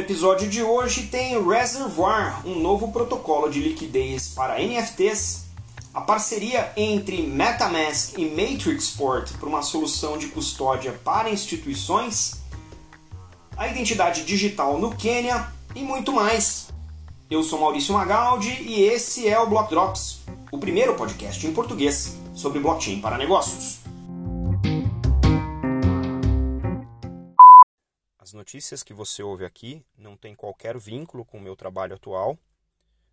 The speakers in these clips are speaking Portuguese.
episódio de hoje tem Reservoir, um novo protocolo de liquidez para NFTs, a parceria entre MetaMask e Matrixport para uma solução de custódia para instituições, a identidade digital no Quênia e muito mais. Eu sou Maurício Magaldi e esse é o Block Drops, o primeiro podcast em português sobre blockchain para negócios. As notícias que você ouve aqui não têm qualquer vínculo com o meu trabalho atual,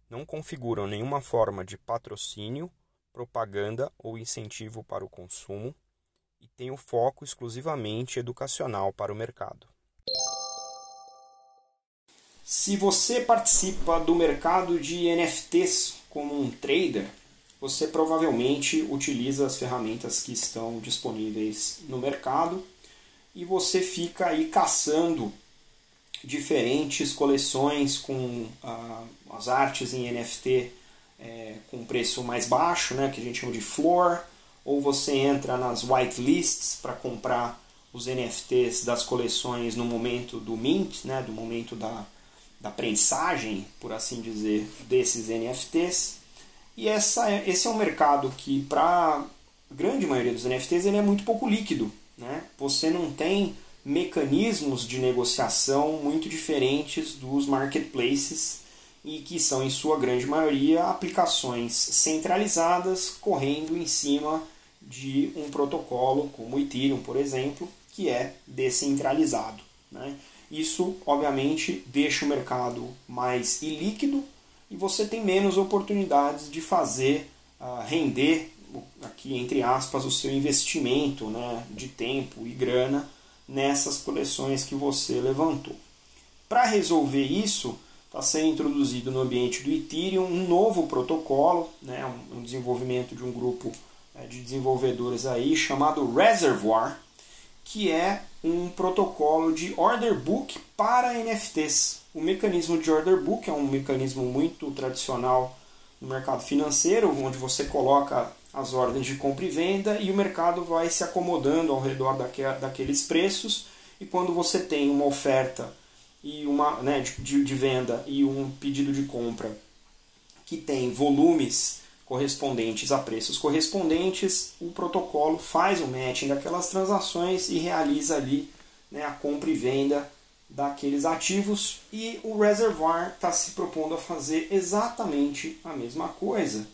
não configuram nenhuma forma de patrocínio, propaganda ou incentivo para o consumo e têm o foco exclusivamente educacional para o mercado. Se você participa do mercado de NFTs como um trader, você provavelmente utiliza as ferramentas que estão disponíveis no mercado e você fica aí caçando diferentes coleções com ah, as artes em NFT é, com preço mais baixo, né, que a gente chama de floor, ou você entra nas whitelists para comprar os NFTs das coleções no momento do mint, né, do momento da, da prensagem, por assim dizer, desses NFTs. E essa, é, esse é um mercado que, para a grande maioria dos NFTs, ele é muito pouco líquido. Né? Você não tem mecanismos de negociação muito diferentes dos marketplaces e que são, em sua grande maioria, aplicações centralizadas correndo em cima de um protocolo como o Ethereum, por exemplo, que é descentralizado. Né? Isso, obviamente, deixa o mercado mais ilíquido e você tem menos oportunidades de fazer uh, render aqui entre aspas, o seu investimento né, de tempo e grana nessas coleções que você levantou. Para resolver isso, está sendo introduzido no ambiente do Ethereum um novo protocolo, né, um desenvolvimento de um grupo é, de desenvolvedores aí chamado Reservoir, que é um protocolo de order book para NFTs. O mecanismo de order book é um mecanismo muito tradicional no mercado financeiro, onde você coloca as ordens de compra e venda e o mercado vai se acomodando ao redor daqueles preços. E quando você tem uma oferta e uma né, de, de venda e um pedido de compra que tem volumes correspondentes a preços correspondentes, o protocolo faz o matching daquelas transações e realiza ali né, a compra e venda daqueles ativos. E o Reservoir está se propondo a fazer exatamente a mesma coisa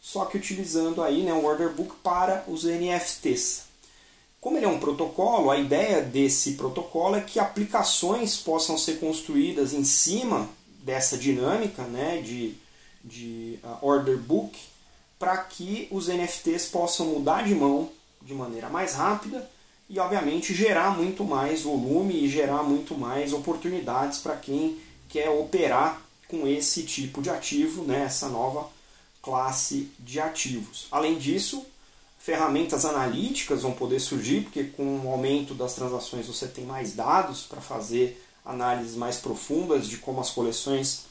só que utilizando aí né, um order book para os NFTs. Como ele é um protocolo, a ideia desse protocolo é que aplicações possam ser construídas em cima dessa dinâmica né, de, de uh, order book para que os NFTs possam mudar de mão de maneira mais rápida e, obviamente, gerar muito mais volume e gerar muito mais oportunidades para quem quer operar com esse tipo de ativo, né, essa nova classe de ativos. Além disso, ferramentas analíticas vão poder surgir, porque com o aumento das transações você tem mais dados para fazer análises mais profundas de como as coleções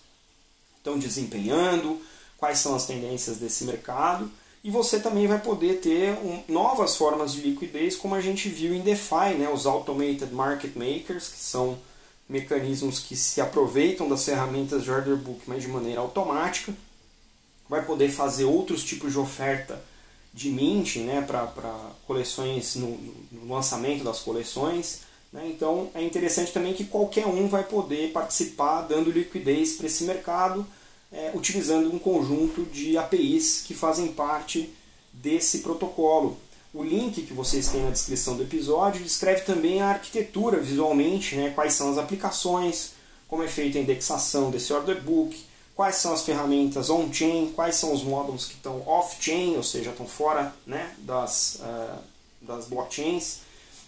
estão desempenhando, quais são as tendências desse mercado. E você também vai poder ter um, novas formas de liquidez, como a gente viu em DeFi, né? os Automated Market Makers, que são mecanismos que se aproveitam das ferramentas de order book, mas de maneira automática vai poder fazer outros tipos de oferta de mint né, para coleções no, no, lançamento das coleções. Né? Então é interessante também que qualquer um vai poder participar dando liquidez para esse mercado é, utilizando um conjunto de APIs que fazem parte desse protocolo. O link que vocês têm na descrição do episódio descreve também a arquitetura visualmente, né, quais são as aplicações, como é feita a indexação desse order book, quais são as ferramentas on-chain, quais são os módulos que estão off-chain, ou seja, estão fora né, das, uh, das blockchains.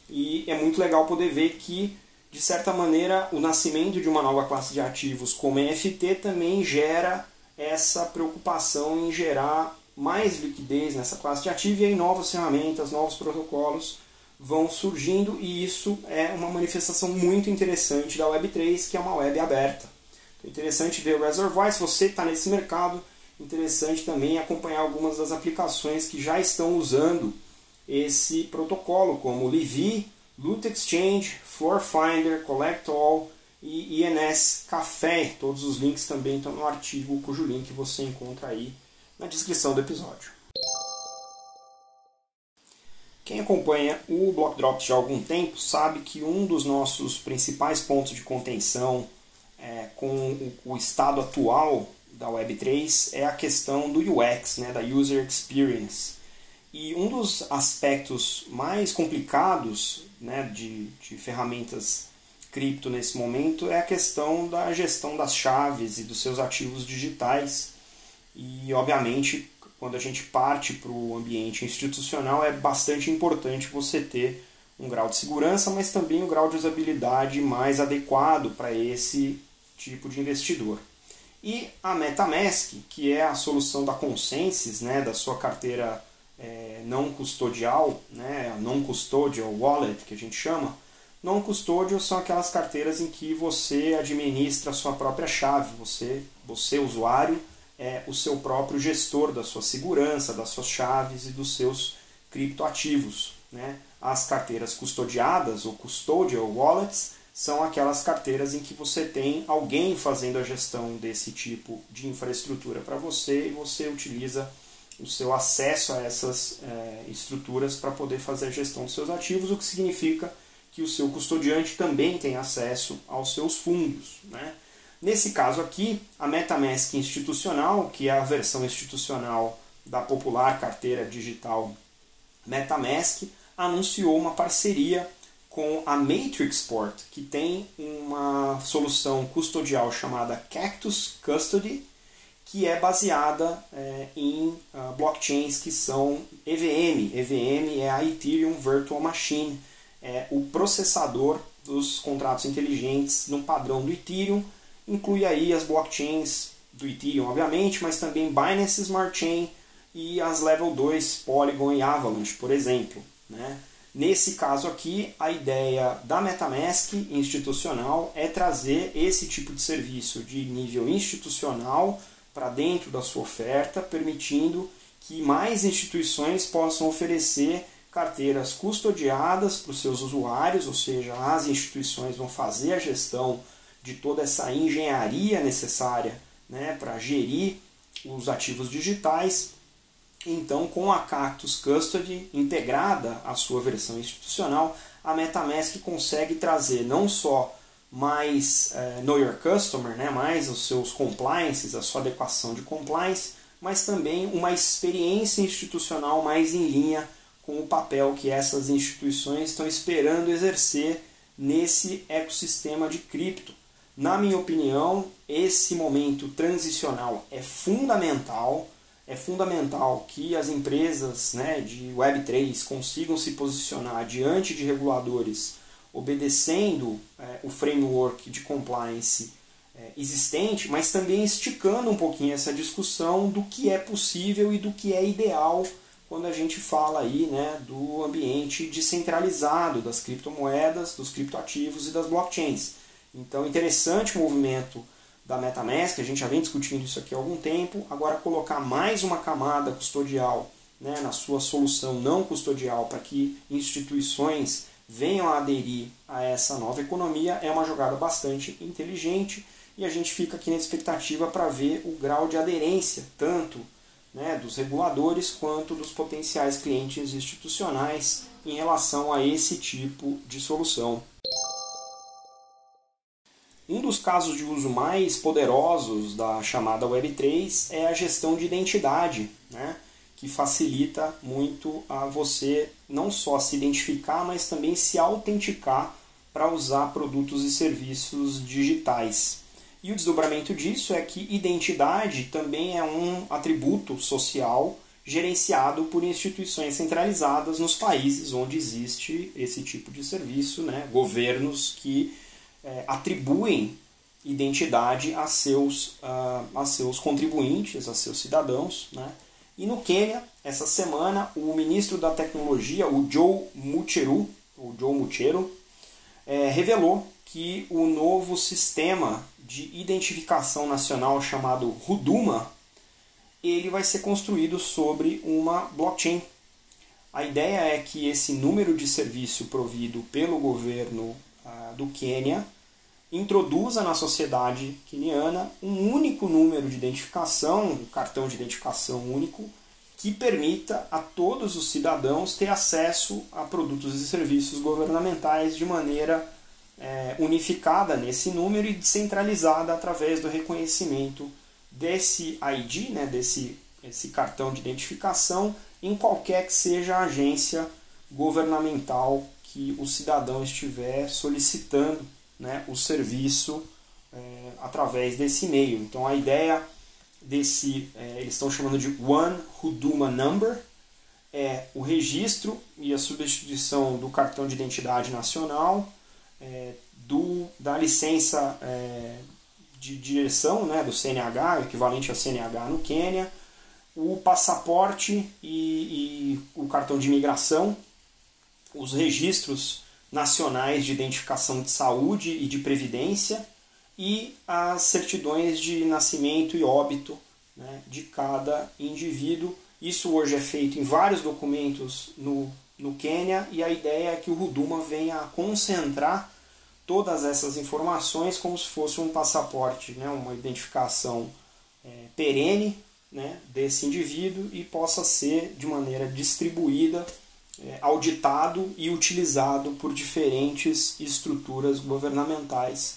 E é muito legal poder ver que, de certa maneira, o nascimento de uma nova classe de ativos como NFT também gera essa preocupação em gerar mais liquidez nessa classe de ativo e aí novas ferramentas, novos protocolos vão surgindo e isso é uma manifestação muito interessante da Web3, que é uma web aberta. Interessante ver o Reservoir, se você está nesse mercado, interessante também acompanhar algumas das aplicações que já estão usando com o, estado atual da Web3 é a questão do UX, né, da User Experience. E um dos aspectos mais complicados né, de, de ferramentas cripto nesse momento é a questão da gestão das chaves e dos seus ativos digitais. E, obviamente, quando a gente parte para o ambiente institucional, é bastante importante você ter um grau de segurança, mas também um grau de usabilidade mais adequado para esse tipo de investidor. E a MetaMask, que é a solução da Consensus, né, da sua carteira é, não custodial, né, non custodial wallet que a gente chama, Non custodial são aquelas carteiras em que você administra a sua própria chave, você, você usuário, é o seu próprio gestor da sua segurança, das suas chaves e dos seus criptoativos. Né? As carteiras custodiadas ou custodial wallets são aquelas carteiras em que você tem alguém fazendo a gestão desse tipo de infraestrutura para você e você utiliza o seu acesso a essas é, estruturas para poder fazer a gestão dos seus ativos, o que significa que o seu custodiante também tem acesso aos seus fundos. Né? Nesse caso aqui, a MetaMask institucional, que é a versão institucional da popular carteira digital MetaMask, anunciou uma parceria com a Matrixport, que tem uma solução custodial chamada Cactus Custody, que é baseada é, em uh, blockchains que são EVM. EVM é a Ethereum Virtual Machine, é o processador dos contratos inteligentes no padrão do Ethereum, inclui aí as blockchains do Ethereum, obviamente, mas também Binance Smart Chain e as Level 2 Polygon e Avalanche, por exemplo. Né? Nesse caso aqui, a ideia da MetaMask institucional é trazer esse tipo de serviço de nível institucional para dentro da sua oferta, permitindo que mais instituições possam oferecer carteiras custodiadas para os seus usuários, ou seja, as instituições vão fazer a gestão de toda essa engenharia necessária né, para gerir os ativos digitais. Então, com a Cactus Custody integrada à sua versão institucional, a MetaMask consegue trazer não só mais é, Know Your Customer, né, mais os seus compliances, a sua adequação de compliance, mas também uma experiência institucional mais em linha com o papel que essas instituições estão esperando exercer nesse ecossistema de cripto. Na minha opinião, esse momento transicional é fundamental. É fundamental que as empresas né, de Web3 consigam se posicionar diante de reguladores obedecendo é, o framework de compliance é, existente, mas também esticando um pouquinho essa discussão do que é possível e do que é ideal quando a gente fala aí né, do ambiente descentralizado das criptomoedas, dos criptoativos e das blockchains. Então, interessante o movimento da MetaMask, a gente já vem discutindo isso aqui há algum tempo. Agora, colocar mais uma camada custodial né, na sua solução não custodial para que instituições venham a aderir a essa nova economia é uma jogada bastante inteligente e a gente fica aqui na expectativa para ver o grau de aderência, tanto né, dos reguladores quanto dos potenciais clientes institucionais em relação a esse tipo de solução. Um dos casos de uso mais poderosos da chamada Web3 é a gestão de identidade, né, que facilita muito a você não só se identificar, mas também se autenticar para usar produtos e serviços digitais. E o desdobramento disso é que identidade também é um atributo social gerenciado por instituições centralizadas nos países onde existe esse tipo de serviço, né? governos que é, atribuem identidade a seus, a seus contribuintes, a seus cidadãos. Né? E no Quênia, essa semana, o ministro da Tecnologia, o Joe Mucheru, o Joe Mucheru, é, revelou que o novo sistema de identificação nacional chamado Huduma, ele vai ser construído sobre uma blockchain. A ideia é que esse número de serviço provido pelo governo do Quênia introduza na sociedade queniana um único número de identificação, um cartão de identificação único, que permita a todos os cidadãos ter acesso a produtos e serviços governamentais de maneira é, unificada nesse número e descentralizada através do reconhecimento desse ID, né, desse esse cartão de identificação, em qualquer que seja a agência governamental que o cidadão estiver solicitando né, o serviço é, através desse e-mail. Então a ideia desse, é, eles estão chamando de One Huduma Number, é o registro e a substituição do cartão de identidade nacional, é, do, da licença é, de direção né, do CNH, equivalente a CNH no Quênia, o passaporte e, e o cartão de imigração, os registros nacionais de identificação de saúde e de previdência e as certidões de nascimento e óbito né, de cada indivíduo. Isso hoje é feito em vários documentos no, no Quênia e a ideia é que o Ruduma venha a concentrar todas essas informações como se fosse um passaporte, né, uma identificação é, perene né, desse indivíduo e possa ser de maneira distribuída, auditado e utilizado por diferentes estruturas governamentais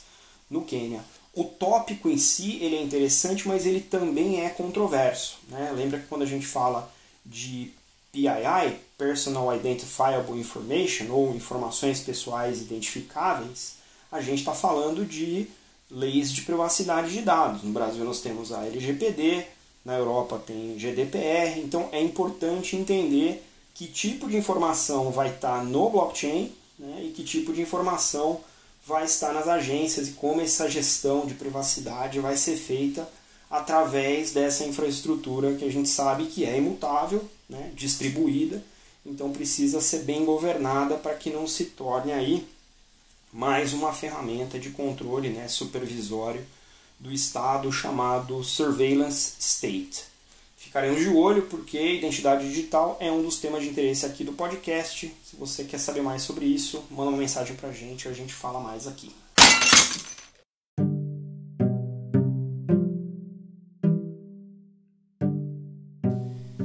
no Quênia. O tópico em si ele é interessante, mas ele também é controverso. Né? Lembra que quando a gente fala de PII, Personal Identifiable Information, ou informações pessoais identificáveis, a gente está falando de leis de privacidade de dados. No Brasil nós temos a LGPD, na Europa tem GDPR, então é importante entender que tipo de informação vai estar no blockchain né, e que tipo de informação vai estar nas agências e como essa gestão de privacidade vai ser feita através dessa infraestrutura que a gente sabe que é imutável, né, distribuída, então precisa ser bem governada para que não se torne aí mais uma ferramenta de controle né, supervisório do Estado chamado Surveillance State. Ficaremos de olho porque identidade digital é um dos temas de interesse aqui do podcast. Se você quer saber mais sobre isso, manda uma mensagem para a gente e a gente fala mais aqui.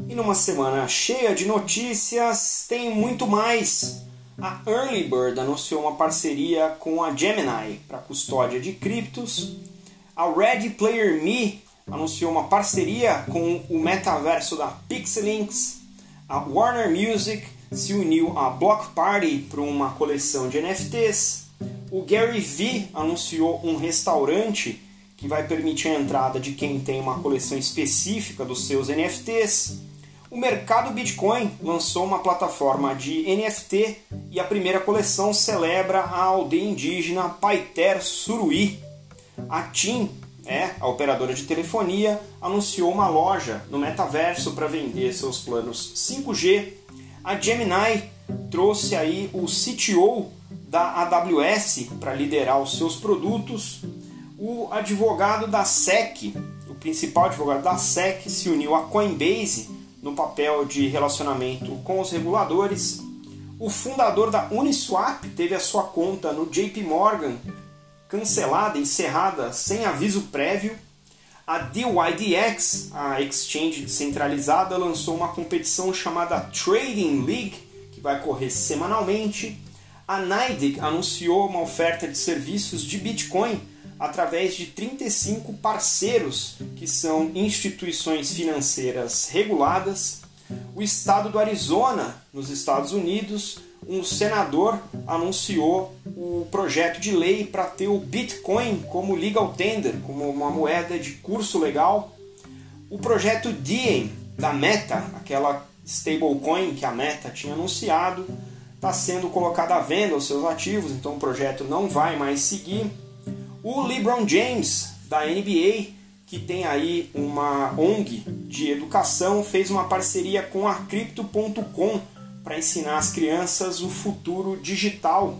E numa semana cheia de notícias, tem muito mais. A Early Bird anunciou uma parceria com a Gemini para custódia de criptos a Ready Player Me anunciou uma parceria com o metaverso da Pixelinks. A Warner Music se uniu à Block Party para uma coleção de NFTs. O Gary Vee anunciou um restaurante que vai permitir a entrada de quem tem uma coleção específica dos seus NFTs. O mercado Bitcoin lançou uma plataforma de NFT e a primeira coleção celebra a aldeia indígena Paiter Suruí. A TIM, é, a operadora de telefonia, anunciou uma loja no metaverso para vender seus planos 5G. A Gemini trouxe aí o CTO da AWS para liderar os seus produtos. O advogado da SEC, o principal advogado da SEC, se uniu à Coinbase no papel de relacionamento com os reguladores. O fundador da Uniswap teve a sua conta no JP Morgan cancelada, encerrada sem aviso prévio. A DYDX, a exchange descentralizada, lançou uma competição chamada Trading League, que vai correr semanalmente. A NYDIG anunciou uma oferta de serviços de Bitcoin através de 35 parceiros, que são instituições financeiras reguladas. O estado do Arizona, nos Estados Unidos, um senador anunciou o projeto de lei para ter o Bitcoin como legal tender, como uma moeda de curso legal. O projeto Diem da Meta, aquela stablecoin que a Meta tinha anunciado, está sendo colocado à venda os seus ativos, então o projeto não vai mais seguir. O LeBron James da NBA, que tem aí uma ONG de educação, fez uma parceria com a Crypto.com para ensinar as crianças o futuro digital.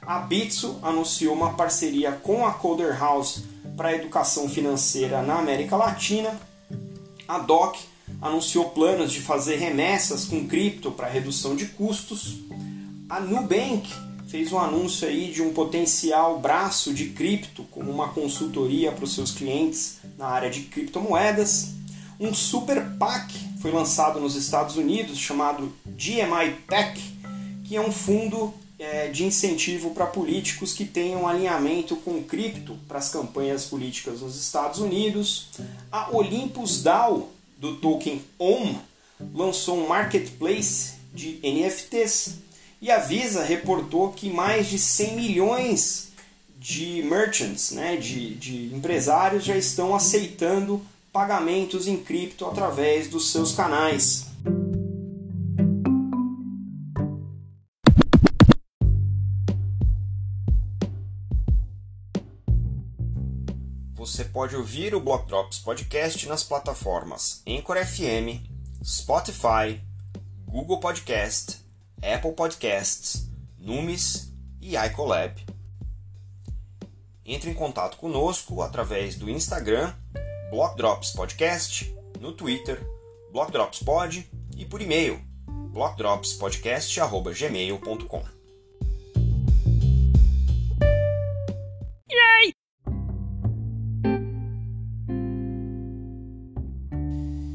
A Bitso anunciou uma parceria com a Coder House para a educação financeira na América Latina. A DOC anunciou planos de fazer remessas com cripto para redução de custos. A Nubank fez um anúncio aí de um potencial braço de cripto como uma consultoria para os seus clientes na área de criptomoedas. Um super PAC foi lançado nos Estados Unidos chamado GMI PAC, que é um fundo é, de incentivo para políticos que tenham alinhamento com cripto para as campanhas políticas nos Estados Unidos. A Olympus DAO, do token OM, lançou um marketplace de NFTs. E a Visa reportou que mais de 100 milhões de merchants, né, de, de empresários, já estão aceitando pagamentos em cripto através dos seus canais. Você pode ouvir o Block Drops Podcast nas plataformas Anchor FM, Spotify, Google Podcast, Apple Podcasts, Numis e iColab. Entre em contato conosco através do Instagram, Block Drops Podcast, no Twitter, Block Drops Pod e por e-mail, blockdropspodcast@gmail.com.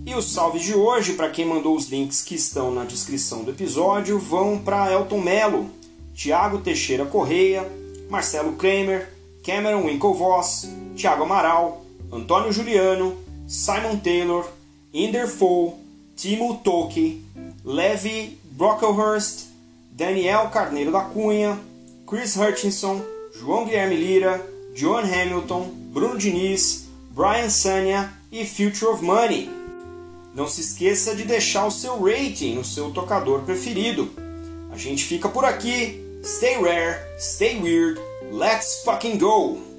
E os salves de hoje, para quem mandou os links que estão na descrição do episódio, vão para Elton Melo, Tiago Teixeira Correia, Marcelo Kramer, Cameron Winklevoss, Thiago Amaral, Antônio Juliano, Simon Taylor, Inder Fou, Timo Toki, Levi Brocklehurst, Daniel Carneiro da Cunha, Chris Hutchinson, João Guilherme Lira, John Hamilton, Bruno Diniz, Brian Sanya e Future of Money. Não se esqueça de deixar o seu rating no seu tocador preferido. A gente fica por aqui. Stay rare, stay weird, let's fucking go!